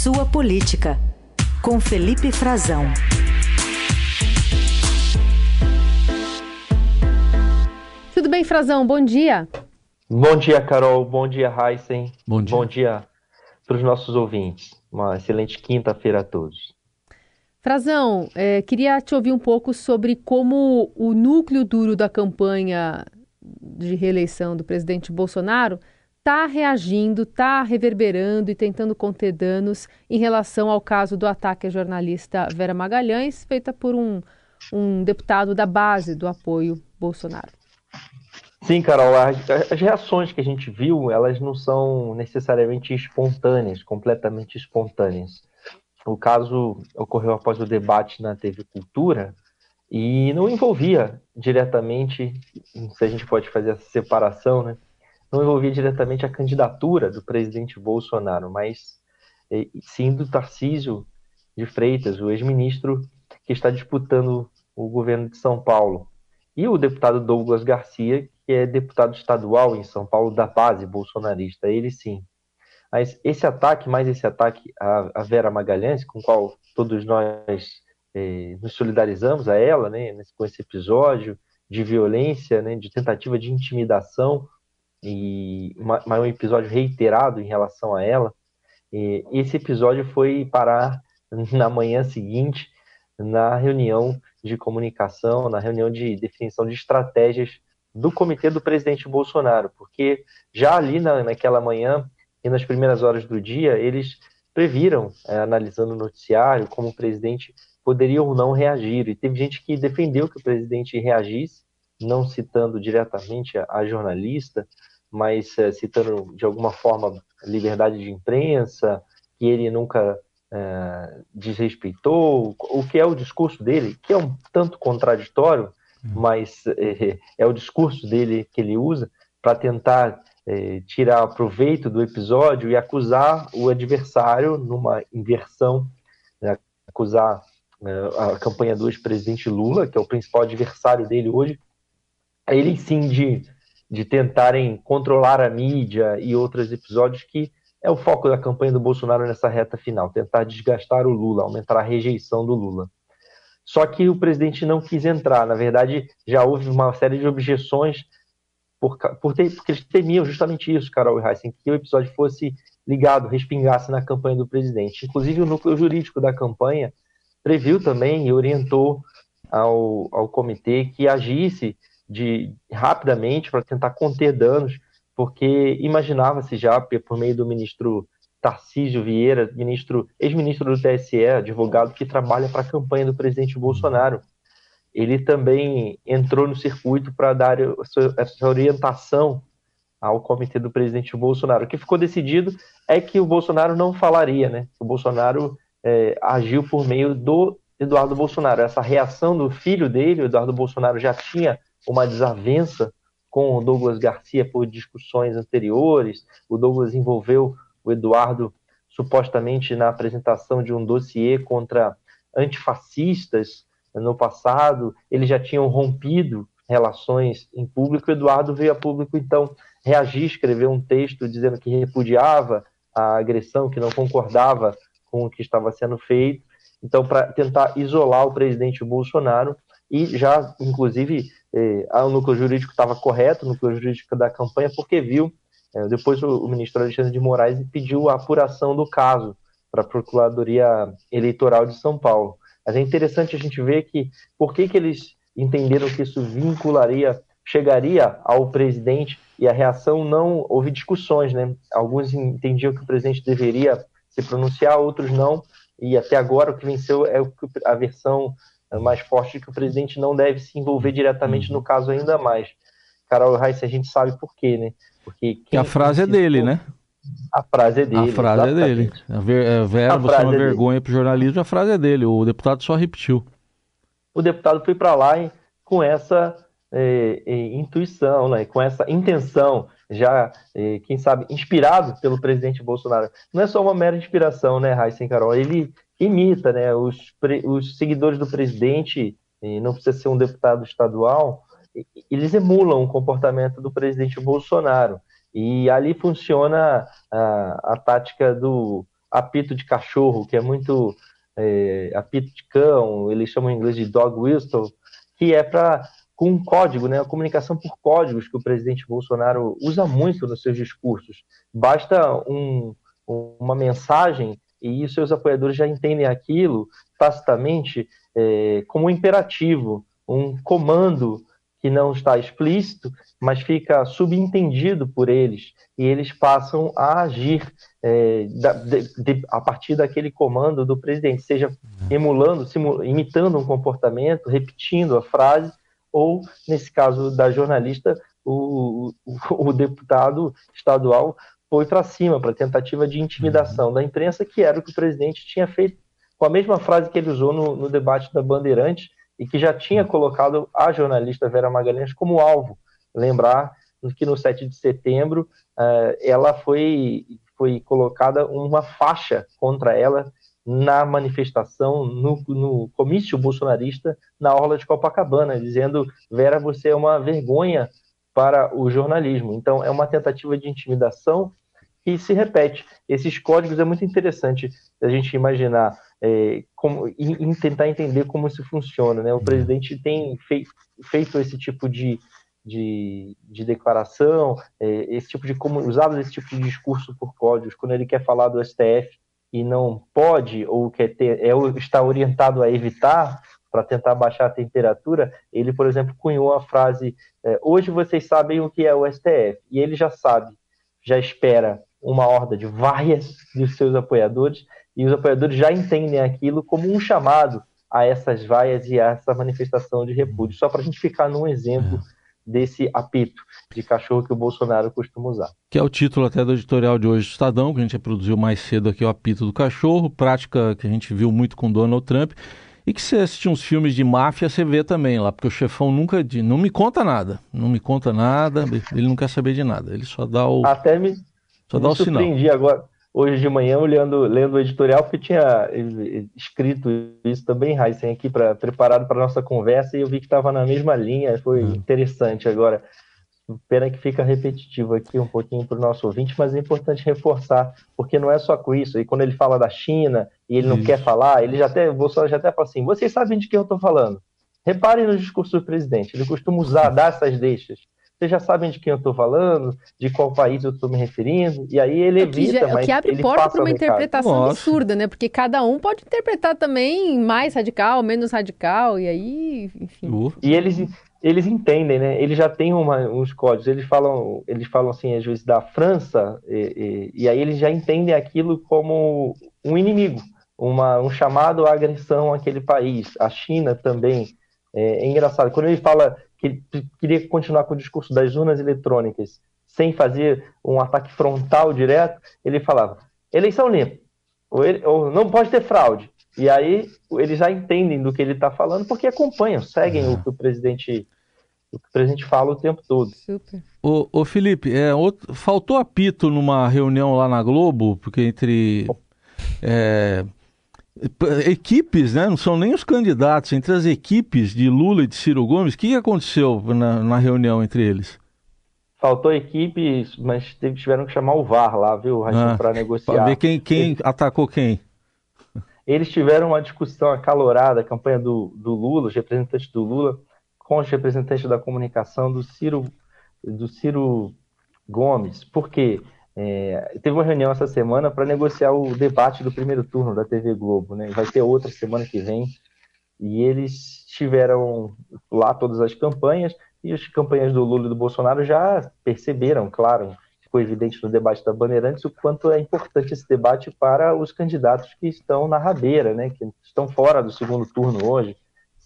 Sua Política, com Felipe Frazão. Tudo bem, Frazão? Bom dia. Bom dia, Carol. Bom dia, Heisen. Bom dia. Bom dia para os nossos ouvintes. Uma excelente quinta-feira a todos. Frazão, é, queria te ouvir um pouco sobre como o núcleo duro da campanha de reeleição do presidente Bolsonaro está reagindo, está reverberando e tentando conter danos em relação ao caso do ataque à jornalista Vera Magalhães, feita por um, um deputado da base do apoio Bolsonaro. Sim, Carol, as, as, reações que a gente viu, elas não são necessariamente espontâneas, completamente espontâneas. O caso ocorreu após o debate na TV Cultura e não envolvia diretamente, se a gente pode fazer essa separação, né? Não envolvia diretamente a candidatura do presidente Bolsonaro, mas sim do Tarcísio de Freitas, o ex-ministro que está disputando o governo de São Paulo. E o deputado Douglas Garcia, que é deputado estadual em São Paulo da base bolsonarista, ele sim. Mas esse ataque, mais esse ataque à, Vera Magalhães, com o qual todos nós eh, nos solidarizamos a ela, né, com esse episódio de violência, né, de tentativa de intimidação e mais um episódio reiterado em relação a ela. E esse episódio foi parar na manhã seguinte na reunião de comunicação, na reunião de definição de estratégias do comitê do presidente Bolsonaro, porque já ali na, naquela manhã e nas primeiras horas do dia, eles previram, é, analisando o noticiário, como o presidente poderia ou não reagir. E teve gente que defendeu que o presidente reagisse, não citando diretamente a, a jornalista, mas é, citando de alguma forma liberdade de imprensa, que ele nunca é, desrespeitou, o que é o discurso dele, que é um tanto contraditório, mas é, é o discurso dele que ele usa para tentar tirar proveito do episódio e acusar o adversário numa inversão, né, acusar a campanha do ex-presidente Lula, que é o principal adversário dele hoje, ele sim de, de tentarem controlar a mídia e outros episódios que é o foco da campanha do Bolsonaro nessa reta final, tentar desgastar o Lula, aumentar a rejeição do Lula. Só que o presidente não quis entrar. Na verdade, já houve uma série de objeções por, por ter, porque eles temiam justamente isso, Carol e Heisen, que o episódio fosse ligado, respingasse na campanha do presidente. Inclusive, o núcleo jurídico da campanha previu também e orientou ao, ao comitê que agisse de, rapidamente para tentar conter danos, porque imaginava-se já, por meio do ministro Tarcísio Vieira, ministro, ex-ministro do TSE, advogado que trabalha para a campanha do presidente Bolsonaro. Ele também entrou no circuito para dar essa orientação ao comitê do presidente Bolsonaro. O que ficou decidido é que o Bolsonaro não falaria, né? O Bolsonaro é, agiu por meio do Eduardo Bolsonaro. Essa reação do filho dele, o Eduardo Bolsonaro, já tinha uma desavença com o Douglas Garcia por discussões anteriores. O Douglas envolveu o Eduardo supostamente na apresentação de um dossiê contra antifascistas no passado, eles já tinham rompido relações em público, o Eduardo veio a público então reagir, escrever um texto dizendo que repudiava a agressão, que não concordava com o que estava sendo feito, então para tentar isolar o presidente Bolsonaro e já, inclusive, eh, o núcleo jurídico estava correto, o núcleo jurídico da campanha, porque viu é, depois o, o, ministro Alexandre de Moraes pediu a apuração do caso para a Procuradoria Eleitoral de São Paulo. Mas é interessante a gente ver que por que, que eles entenderam que isso vincularia, chegaria ao presidente e a reação não houve discussões, né? Alguns entendiam que o presidente deveria se pronunciar, outros não. E até agora o que venceu é a versão mais forte que o presidente não deve se envolver diretamente no caso ainda mais. Carol Reis, a gente sabe por quê, né? Porque a frase é dele, né? A frase é dele. A frase exatamente. é dele. A ver, é, Vera, a você é uma é vergonha para o jornalismo, a frase é dele. O deputado só repetiu. O deputado foi para lá com essa é, é, intuição, né? com essa intenção, já, é, quem sabe, inspirado pelo presidente Bolsonaro. Não é só uma mera inspiração, né, Raíssa Carol? Ele imita né, os, os seguidores do presidente, não precisa ser um deputado estadual, eles emulam o comportamento do presidente Bolsonaro. E ali funciona a, a tática do apito de cachorro, que é muito é, apito de cão, eles chamam em inglês de dog whistle, que é para com um código, né, a comunicação por códigos que o presidente Bolsonaro usa muito nos seus discursos. Basta um, uma mensagem e seus apoiadores já entendem aquilo tacitamente é, como um imperativo, um comando que não está explícito, mas fica subentendido por eles, e eles passam a agir é, de, de, a partir daquele comando do presidente, seja emulando, imitando um comportamento, repetindo a frase, ou, nesse caso da jornalista, o, o, o deputado estadual foi para cima, para tentativa de intimidação uhum. da imprensa, que era o que o presidente tinha feito com a mesma frase que ele usou no, no debate da Bandeirantes, e que já tinha colocado a jornalista Vera Magalhães como alvo. Lembrar que no 7 de setembro uh, ela foi, foi colocada uma faixa contra ela na manifestação, no, no comício bolsonarista na Orla de Copacabana, dizendo: Vera, você é uma vergonha para o jornalismo. Então, é uma tentativa de intimidação que se repete. Esses códigos é muito interessante a gente imaginar é, como, e, e, tentar entender como isso funciona. Né? O uhum. presidente tem fei, feito esse tipo de, de, de declaração, é, esse tipo de como usado esse tipo de discurso por códigos, quando ele quer falar do STF e não pode ou quer ter, é, está orientado a evitar para tentar baixar a temperatura, ele, por exemplo, cunhou a frase: é, hoje vocês sabem o que é o STF e ele já sabe, já espera uma horda de várias dos seus apoiadores e os apoiadores já entendem aquilo como um chamado a essas vaias e a essa manifestação de repúdio, só para a gente ficar num exemplo é. desse apito de cachorro que o Bolsonaro costuma usar. Que é o título até do editorial de hoje do Estadão, que a gente produziu mais cedo aqui, o apito do cachorro, prática que a gente viu muito com Donald Trump, e que você assistir uns filmes de máfia, você vê também lá, porque o chefão nunca, não me conta nada, não me conta nada, ele não quer saber de nada, ele só dá o... Até me, só me dá surpreendi sinal. agora hoje de manhã olhando, lendo o editorial, porque tinha escrito isso também, Heisen, aqui para preparado para nossa conversa, e eu vi que estava na mesma linha, foi uhum. interessante agora. Pena que fica repetitivo aqui um pouquinho para o nosso ouvinte, mas é importante reforçar, porque não é só com isso. E quando ele fala da China e ele não isso. quer falar, ele já até, o Bolsonaro já até fala assim: vocês sabem de quem eu estou falando. Reparem no discurso do presidente, ele costuma usar, dar essas deixas vocês já sabem de quem eu estou falando, de qual país eu estou me referindo, e aí ele evita, já, mas O que abre porta para uma interpretação Nossa. absurda, né? Porque cada um pode interpretar também mais radical, menos radical, e aí, enfim. Uh. E eles, eles entendem, né? Eles já têm uma, uns códigos, eles falam, eles falam assim, às vezes, da França, e, e, e aí eles já entendem aquilo como um inimigo, uma, um chamado à agressão àquele país. A China também. É, é engraçado, quando ele fala que queria continuar com o discurso das urnas eletrônicas sem fazer um ataque frontal direto, ele falava eleição limpa, ou, ele, ou não pode ter fraude. E aí eles já entendem do que ele está falando porque acompanham, seguem o que o presidente o que o presidente fala o tempo todo. Super. Ô, ô Felipe, é, outro, faltou apito numa reunião lá na Globo, porque entre é, equipes, né? Não são nem os candidatos, entre as equipes de Lula e de Ciro Gomes, o que aconteceu na, na reunião entre eles? Faltou equipes, mas tiveram que chamar o VAR lá, viu, ah, para negociar. Para ver quem, quem atacou quem. Eles tiveram uma discussão acalorada, a campanha do, do Lula, os representantes do Lula, com os representantes da comunicação do Ciro, do Ciro Gomes. Por quê? É, teve uma reunião essa semana para negociar o debate do primeiro turno da TV Globo, né? Vai ter outra semana que vem. E eles tiveram lá todas as campanhas, e as campanhas do Lula e do Bolsonaro já perceberam, claro, ficou evidente no debate da Bandeirantes, o quanto é importante esse debate para os candidatos que estão na rabeira, né? Que estão fora do segundo turno hoje.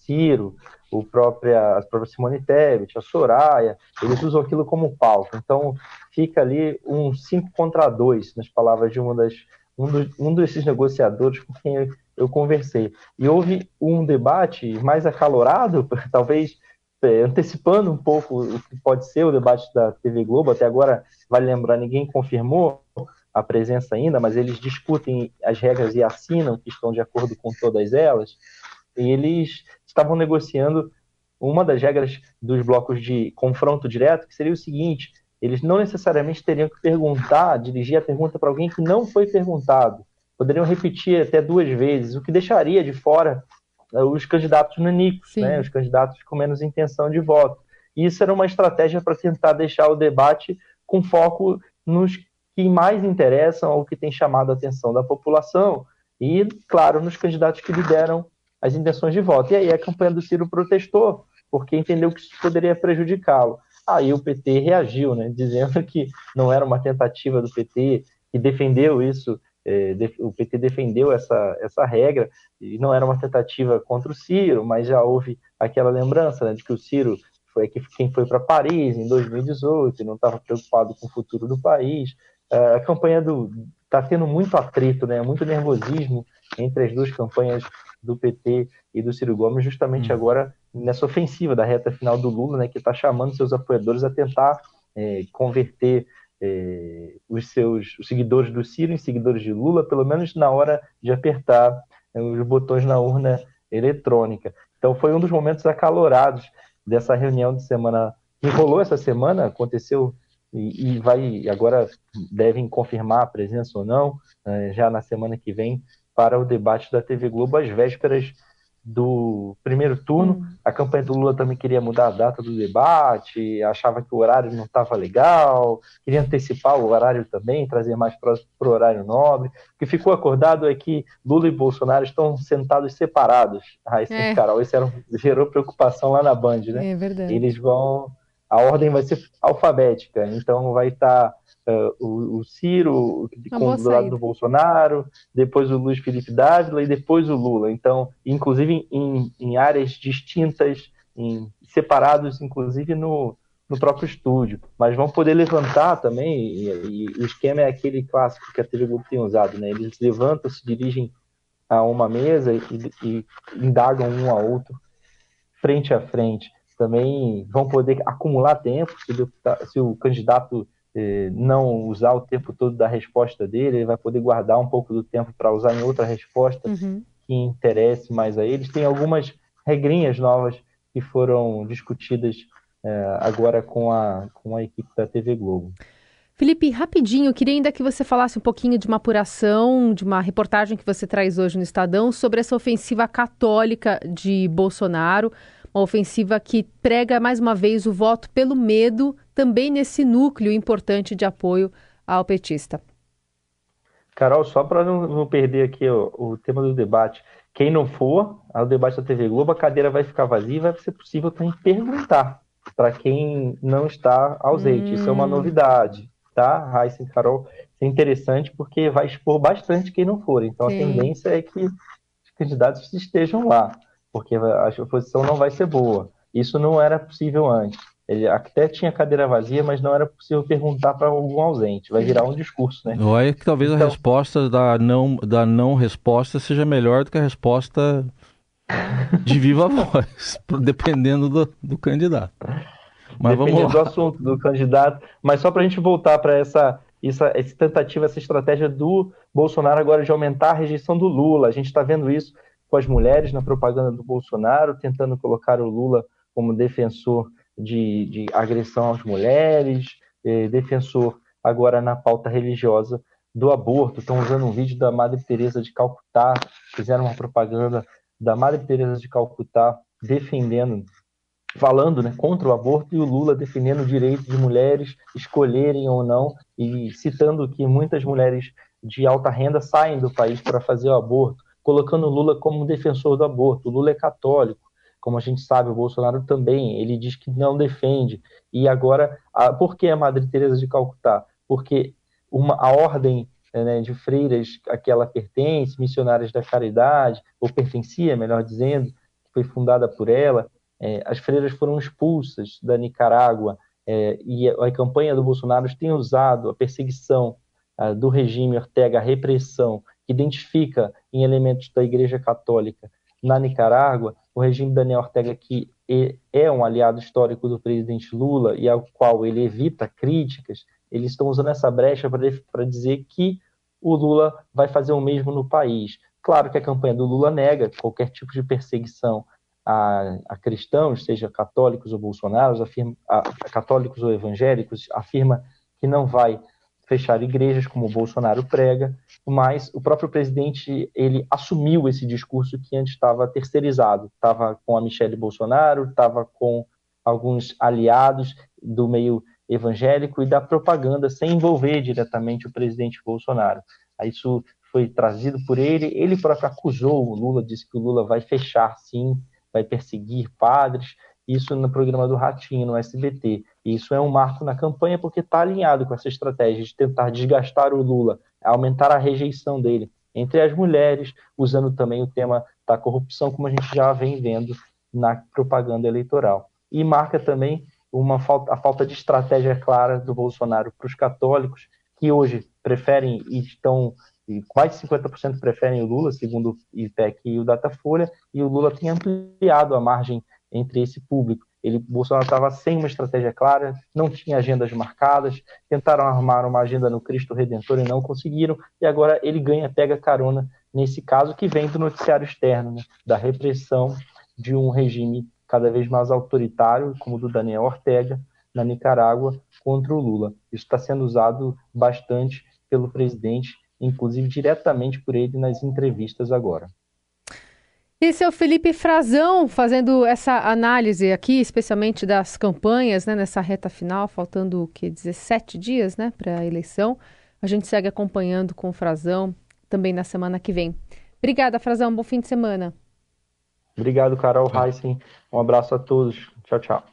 Ciro, o própria, a própria Simone Tebet, a Soraya, eles usam aquilo como palco. Então, fica ali um 5 contra 2, nas palavras de uma das, um, do, um desses negociadores com quem eu, eu, conversei. E houve um debate mais acalorado, talvez é, antecipando um pouco o que pode ser o debate da TV Globo. Até agora, vale lembrar, ninguém confirmou a presença ainda, mas eles discutem as regras e assinam que estão de acordo com todas elas. E eles estavam negociando uma das regras dos blocos de confronto direto, que seria o seguinte: eles não necessariamente teriam que perguntar, dirigir a pergunta para alguém que não foi perguntado. poderiam repetir até duas vezes, o que deixaria de fora uh, os candidatos nanicos, né, os candidatos com menos intenção de voto. E isso era uma estratégia para tentar deixar o debate com foco nos que mais interessam ou que tem chamado a atenção da população e, claro, nos candidatos que lideram as intenções de voto. E aí a campanha do Ciro protestou, porque entendeu que isso poderia prejudicá-lo. Aí o PT reagiu, né, dizendo que não era uma tentativa do PT, que defendeu isso, é, o PT defendeu essa, essa regra, e não era uma tentativa contra o Ciro, mas já houve aquela lembrança né, de que o Ciro foi quem foi para Paris em 2018 e não estava preocupado com o futuro do país. É, a campanha do está tendo muito atrito, né, muito nervosismo entre as duas campanhas do PT e do Ciro Gomes, justamente hum. agora nessa ofensiva da reta final do Lula, né, que está chamando seus apoiadores a tentar é, converter é, os seus os seguidores do Ciro em seguidores de Lula, pelo menos na hora de apertar é, os botões na urna eletrônica. Então foi um dos momentos acalorados dessa reunião de semana que rolou essa semana, aconteceu e, e vai agora devem confirmar a presença ou não é, já na semana que vem para o debate da TV Globo às vésperas do primeiro turno. Hum. A campanha do Lula também queria mudar a data do debate, achava que o horário não estava legal, queria antecipar o horário também, trazer mais para o horário nobre. O que ficou acordado é que Lula e Bolsonaro estão sentados separados. Raíssa é. Carol, isso era, gerou preocupação lá na Band, né? É verdade. Eles vão. A ordem vai ser alfabética, então vai estar. Uh, o, o, Ciro com, do lado do Bolsonaro, depois o Luiz Felipe Dávila e depois o Lula. Então, inclusive em, em áreas distintas, em, separados, inclusive no, no próprio estúdio. Mas vão poder levantar também, e, e, o esquema é aquele clássico que a TV Globo tem usado, né? Eles levantam, se dirigem a uma mesa e, e indagam um ao outro frente a frente. Também vão poder acumular tempo se o, se o candidato é, não usar o tempo todo da resposta dele, ele vai poder guardar um pouco do tempo para usar em outra resposta uhum. que interesse mais a eles. Tem algumas regrinhas novas que foram discutidas é, agora com a, com a equipe da TV Globo. Felipe, rapidinho, queria ainda que você falasse um pouquinho de uma apuração, de uma reportagem que você traz hoje no Estadão sobre essa ofensiva católica de Bolsonaro, uma ofensiva que prega mais uma vez o voto pelo medo também nesse núcleo importante de apoio ao petista. Carol, só para não, não, perder aqui o, o, tema do debate, quem não for ao debate da TV Globo, a cadeira vai ficar vazia e vai ser possível também perguntar para quem não está ausente. Hum. Isso é uma hum. novidade, tá? Raíssa e Carol, isso é interessante porque vai expor bastante quem não for. Então Sim. a tendência é que os candidatos estejam lá, porque a oposição não vai ser boa. Isso não era possível antes. Ele até tinha cadeira vazia, mas não era possível perguntar para algum ausente. Vai virar um discurso, né? É que talvez então... a resposta da não, da não resposta seja melhor do que a resposta de viva voz, dependendo do, do candidato. Mas Dependendo vamos lá. do assunto do candidato. Mas só para a gente voltar para essa, essa, essa tentativa, essa estratégia do Bolsonaro agora de aumentar a rejeição do Lula. A gente está vendo isso com as mulheres na propaganda do Bolsonaro, tentando colocar o Lula como defensor de, de agressão às mulheres, eh, defensor agora na pauta religiosa do aborto. Estão usando um vídeo da Madre Teresa de Calcutá, fizeram uma propaganda da Madre Teresa de Calcutá defendendo, falando né, contra o aborto e o Lula defendendo o direito de mulheres escolherem ou não e citando que muitas mulheres de alta renda saem do país para fazer o aborto, colocando Lula como defensor do aborto. O Lula é católico como a gente sabe, o Bolsonaro também, ele diz que não defende. E agora, a, por que a Madre Teresa de Calcutá? Porque uma, a ordem né, de freiras a que ela pertence, missionárias da caridade, ou pertencia, melhor dizendo, que foi fundada por ela, é, as freiras foram expulsas da Nicarágua, é, e a, a, campanha do Bolsonaro tem usado a perseguição a, do regime Ortega, a repressão, identifica em elementos da Igreja Católica na Nicarágua, o regime Daniel Ortega, que é um aliado histórico do presidente Lula e ao qual ele evita críticas, eles estão usando essa brecha para dizer que o Lula vai fazer o mesmo no país. Claro que a campanha do Lula nega qualquer tipo de perseguição a, a cristãos, seja católicos ou bolsonaros, afirma, a, a católicos ou evangélicos, afirma que não vai fechar igrejas, como o Bolsonaro prega, mas o próprio presidente ele assumiu esse discurso que antes estava terceirizado, estava com a Michelle Bolsonaro, estava com alguns aliados do meio evangélico e da propaganda sem envolver diretamente o presidente Bolsonaro. Isso foi trazido por ele, ele próprio acusou o Lula, disse que o Lula vai fechar sim, vai perseguir padres, isso no programa do Ratinho, no SBT. Isso é um marco na campanha porque está alinhado com essa estratégia de tentar desgastar o Lula, aumentar a rejeição dele entre as mulheres, usando também o tema da corrupção, como a gente já vem vendo na propaganda eleitoral. E marca também uma falta, a falta de estratégia clara do Bolsonaro para os católicos, que hoje preferem e estão e quase 50% preferem o Lula, segundo o IPEC e o Datafolha, e o Lula tem ampliado a margem entre esse público. Ele, Bolsonaro estava sem uma estratégia clara, não tinha agendas marcadas, tentaram armar uma agenda no Cristo Redentor e não conseguiram, e agora ele ganha, pega carona nesse caso que vem do noticiário externo, né, da repressão de um regime cada vez mais autoritário, como o do Daniel Ortega, na Nicarágua, contra o Lula. Isso está sendo usado bastante pelo presidente, inclusive diretamente por ele nas entrevistas agora. Esse é o Felipe Frazão fazendo essa análise aqui, especialmente das campanhas, né, nessa reta final, faltando o que 17 dias, né, para a eleição. A gente segue acompanhando com o Frazão também na semana que vem. Obrigada, Frazão. Bom fim de semana. Obrigado, Carol Heissen. Um abraço a todos. Tchau, tchau.